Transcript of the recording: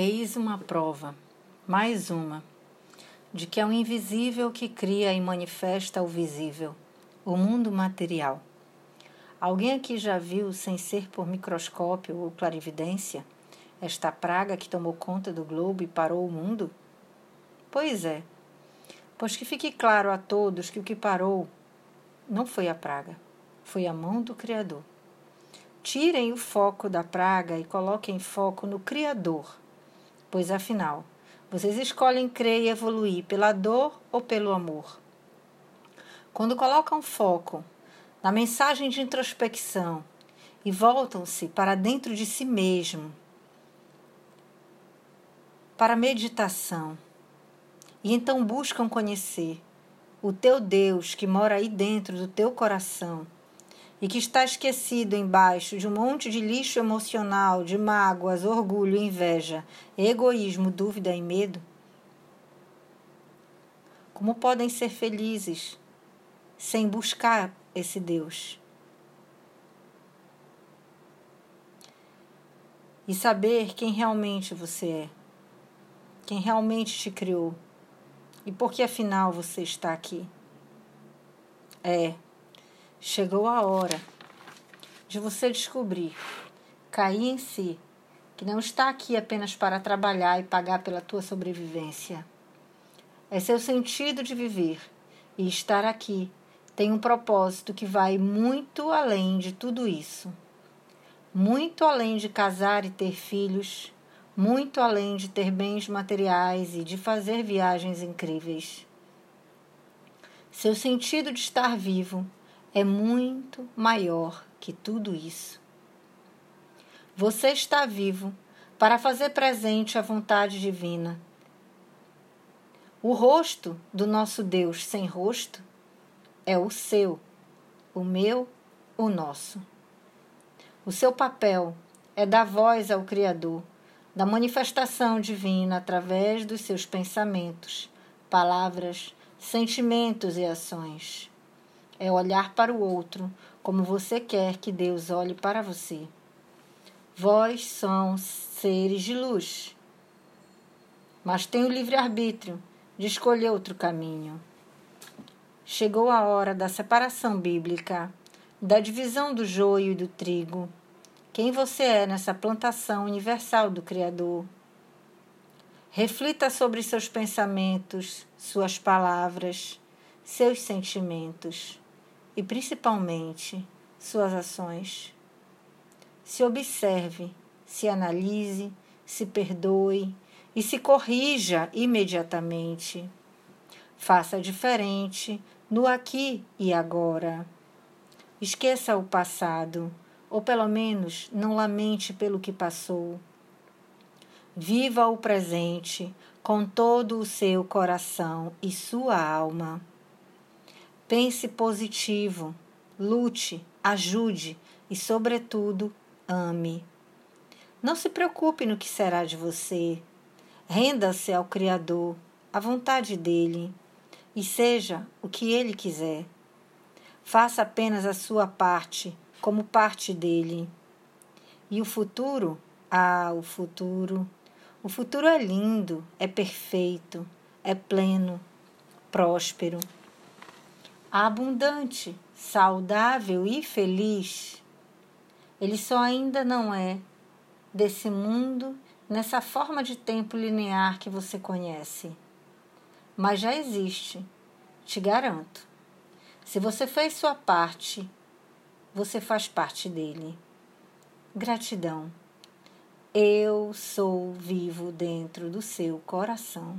Eis uma prova, mais uma, de que é o invisível que cria e manifesta o visível, o mundo material. Alguém aqui já viu, sem ser por microscópio ou clarividência, esta praga que tomou conta do globo e parou o mundo? Pois é, pois que fique claro a todos que o que parou não foi a praga, foi a mão do Criador. Tirem o foco da praga e coloquem foco no Criador pois afinal, vocês escolhem crer e evoluir pela dor ou pelo amor. Quando colocam foco na mensagem de introspecção e voltam-se para dentro de si mesmo, para a meditação, e então buscam conhecer o teu Deus que mora aí dentro do teu coração e que está esquecido embaixo de um monte de lixo emocional, de mágoas, orgulho, inveja, egoísmo, dúvida e medo? Como podem ser felizes sem buscar esse Deus? E saber quem realmente você é, quem realmente te criou e por que afinal você está aqui. É Chegou a hora de você descobrir, cair em si, que não está aqui apenas para trabalhar e pagar pela tua sobrevivência. É seu sentido de viver e estar aqui tem um propósito que vai muito além de tudo isso. Muito além de casar e ter filhos, muito além de ter bens materiais e de fazer viagens incríveis. Seu sentido de estar vivo é muito maior que tudo isso. Você está vivo para fazer presente a vontade divina. O rosto do nosso Deus sem rosto é o seu, o meu, o nosso. O seu papel é dar voz ao Criador, da manifestação divina através dos seus pensamentos, palavras, sentimentos e ações é olhar para o outro como você quer que Deus olhe para você. Vós são seres de luz, mas tem o livre-arbítrio de escolher outro caminho. Chegou a hora da separação bíblica, da divisão do joio e do trigo. Quem você é nessa plantação universal do Criador? Reflita sobre seus pensamentos, suas palavras, seus sentimentos e principalmente suas ações. Se observe, se analise, se perdoe e se corrija imediatamente. Faça diferente no aqui e agora. Esqueça o passado, ou pelo menos não lamente pelo que passou. Viva o presente com todo o seu coração e sua alma. Pense positivo, lute, ajude e, sobretudo, ame. Não se preocupe no que será de você. Renda-se ao Criador, à vontade dele, e seja o que ele quiser. Faça apenas a sua parte, como parte dele. E o futuro? Ah, o futuro. O futuro é lindo, é perfeito, é pleno, próspero abundante, saudável e feliz. Ele só ainda não é desse mundo nessa forma de tempo linear que você conhece. Mas já existe, te garanto. Se você fez sua parte, você faz parte dele. Gratidão. Eu sou vivo dentro do seu coração.